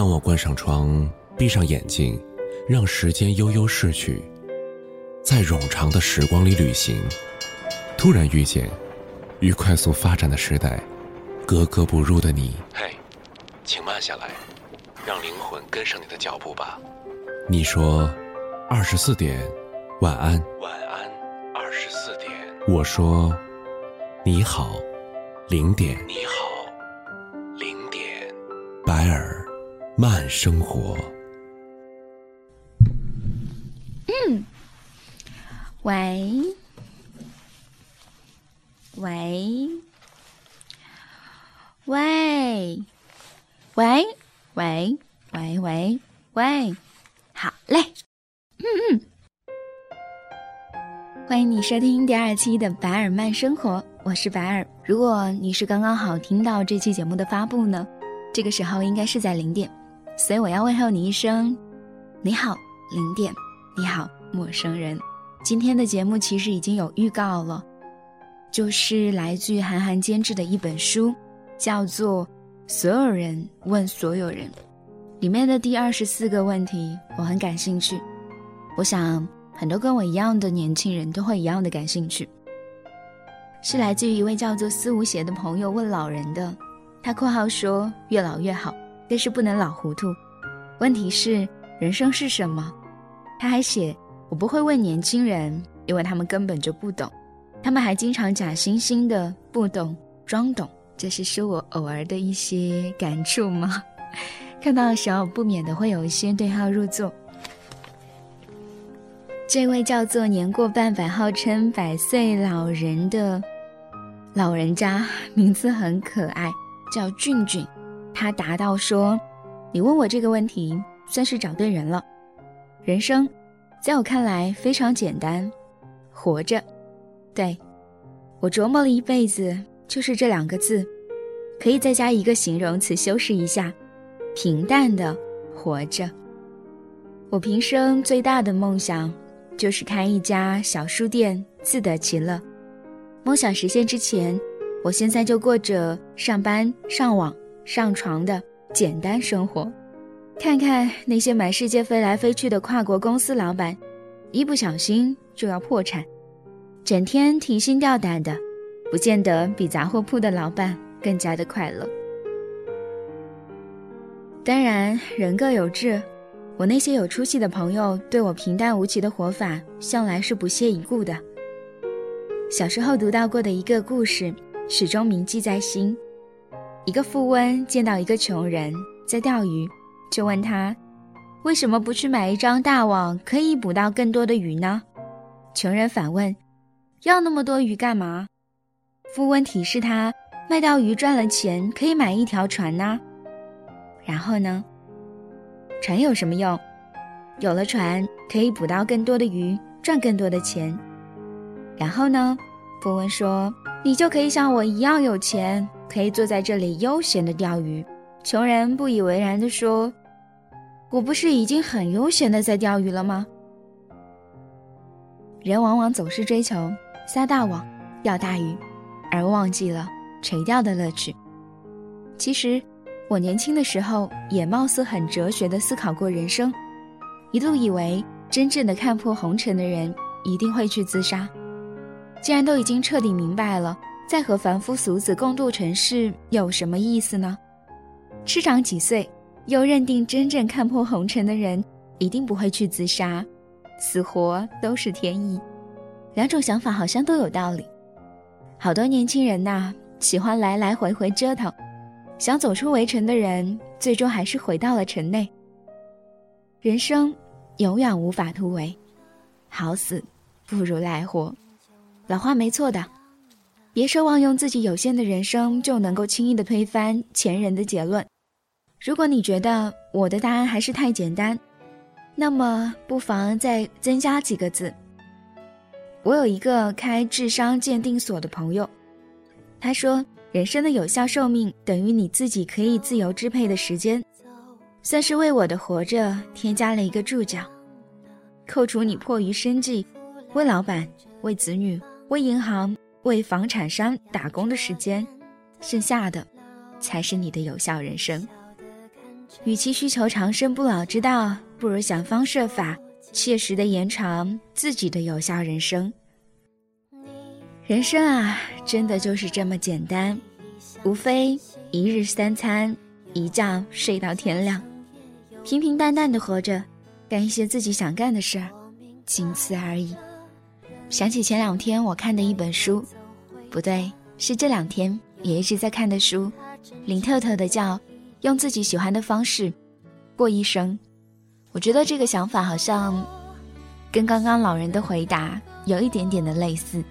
当我关上窗，闭上眼睛，让时间悠悠逝去，在冗长的时光里旅行，突然遇见与快速发展的时代格格不入的你。嘿，请慢下来，让灵魂跟上你的脚步吧。你说，二十四点，晚安。晚安，二十四点。我说，你好，零点。你好，零点。白尔，慢生活。嗯，喂，喂，喂，喂，喂，喂，喂，喂。好嘞，嗯嗯，欢迎你收听第二期的《白尔曼生活》，我是白尔。如果你是刚刚好听到这期节目的发布呢，这个时候应该是在零点，所以我要问候你一声：你好，零点，你好，陌生人。今天的节目其实已经有预告了，就是来自韩寒监制的一本书，叫做《所有人问所有人》。里面的第二十四个问题，我很感兴趣。我想很多跟我一样的年轻人都会一样的感兴趣。是来自于一位叫做思无邪的朋友问老人的，他括号说越老越好，但是不能老糊涂。问题是人生是什么？他还写我不会问年轻人，因为他们根本就不懂，他们还经常假惺惺的不懂装懂。这是说我偶尔的一些感触吗？看到的时候，不免的会有一些对号入座。这位叫做年过半百，号称百岁老人的老人家，名字很可爱，叫俊俊。他答道说：“你问我这个问题，算是找对人了。人生，在我看来非常简单，活着。对我琢磨了一辈子，就是这两个字，可以再加一个形容词修饰一下。”平淡的活着。我平生最大的梦想，就是开一家小书店，自得其乐。梦想实现之前，我现在就过着上班、上网、上床的简单生活。看看那些满世界飞来飞去的跨国公司老板，一不小心就要破产，整天提心吊胆的，不见得比杂货铺的老板更加的快乐。当然，人各有志。我那些有出息的朋友对我平淡无奇的活法，向来是不屑一顾的。小时候读到过的一个故事，始终铭记在心。一个富翁见到一个穷人在钓鱼，就问他：“为什么不去买一张大网，可以捕到更多的鱼呢？”穷人反问：“要那么多鱼干嘛？”富翁提示他：“卖掉鱼赚了钱，可以买一条船呢。”然后呢？船有什么用？有了船，可以捕到更多的鱼，赚更多的钱。然后呢？富翁说：“你就可以像我一样有钱，可以坐在这里悠闲的钓鱼。”穷人不以为然地说：“我不是已经很悠闲的在钓鱼了吗？”人往往总是追求撒大网、钓大鱼，而忘记了垂钓的乐趣。其实。我年轻的时候也貌似很哲学的思考过人生，一度以为真正的看破红尘的人一定会去自杀。既然都已经彻底明白了，再和凡夫俗子共度尘世有什么意思呢？痴长几岁，又认定真正看破红尘的人一定不会去自杀，死活都是天意。两种想法好像都有道理。好多年轻人呐，喜欢来来回回折腾。想走出围城的人，最终还是回到了城内。人生永远无法突围，好死不如赖活。老话没错的，别奢望用自己有限的人生就能够轻易的推翻前人的结论。如果你觉得我的答案还是太简单，那么不妨再增加几个字。我有一个开智商鉴定所的朋友，他说。人生的有效寿命等于你自己可以自由支配的时间，算是为我的活着添加了一个注脚。扣除你迫于生计，为老板、为子女、为银行、为房产商打工的时间，剩下的才是你的有效人生。与其需求长生不老之道，不如想方设法切实的延长自己的有效人生。人生啊，真的就是这么简单，无非一日三餐，一觉睡到天亮，平平淡淡的活着，干一些自己想干的事儿，仅此而已。想起前两天我看的一本书，不对，是这两天也一直在看的书，林特特的叫《用自己喜欢的方式过一生》。我觉得这个想法好像跟刚刚老人的回答有一点点的类似，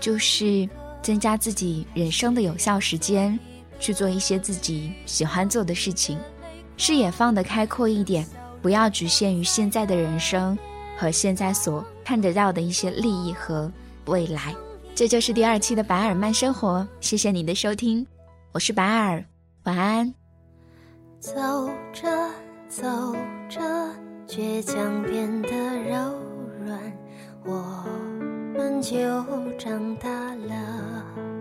就是增加自己人生的有效时间，去做一些自己喜欢做的事情，视野放得开阔一点，不要局限于现在的人生和现在所。看得到的一些利益和未来，这就是第二期的白尔曼生活。谢谢你的收听，我是白尔，晚安。走着走着，倔强变得柔软，我们就长大了。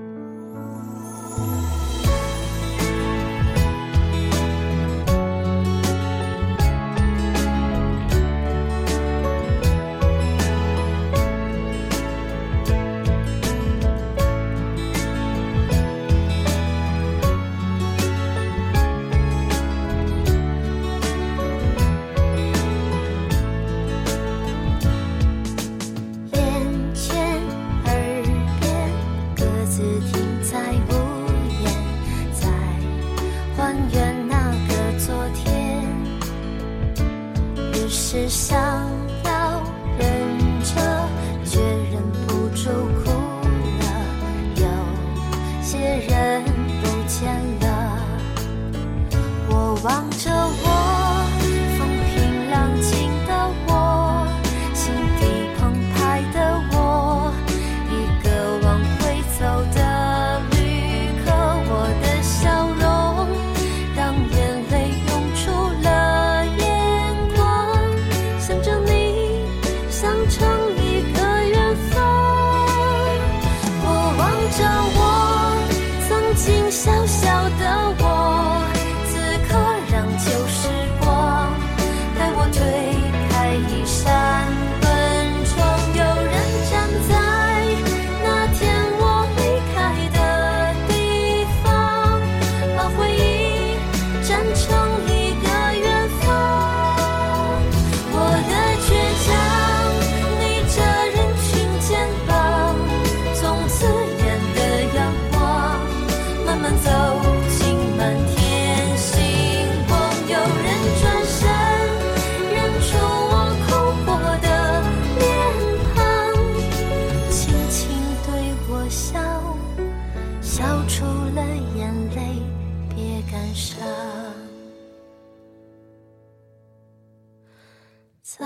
走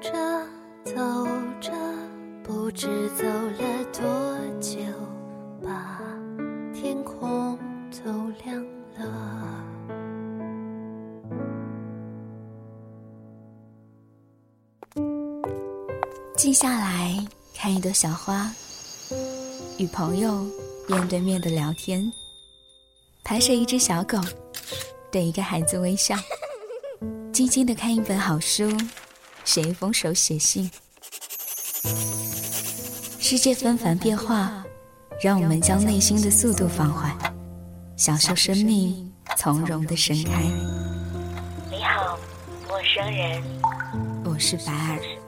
着走着，不知走了多久，把天空都亮了。静下来看一朵小花，与朋友面对面的聊天，拍摄一只小狗，对一个孩子微笑，静静的看一本好书。写一封手写信。世界纷繁变化，让我们将内心的速度放缓，享受生命从容的盛开。你好，陌生人。我是白尔。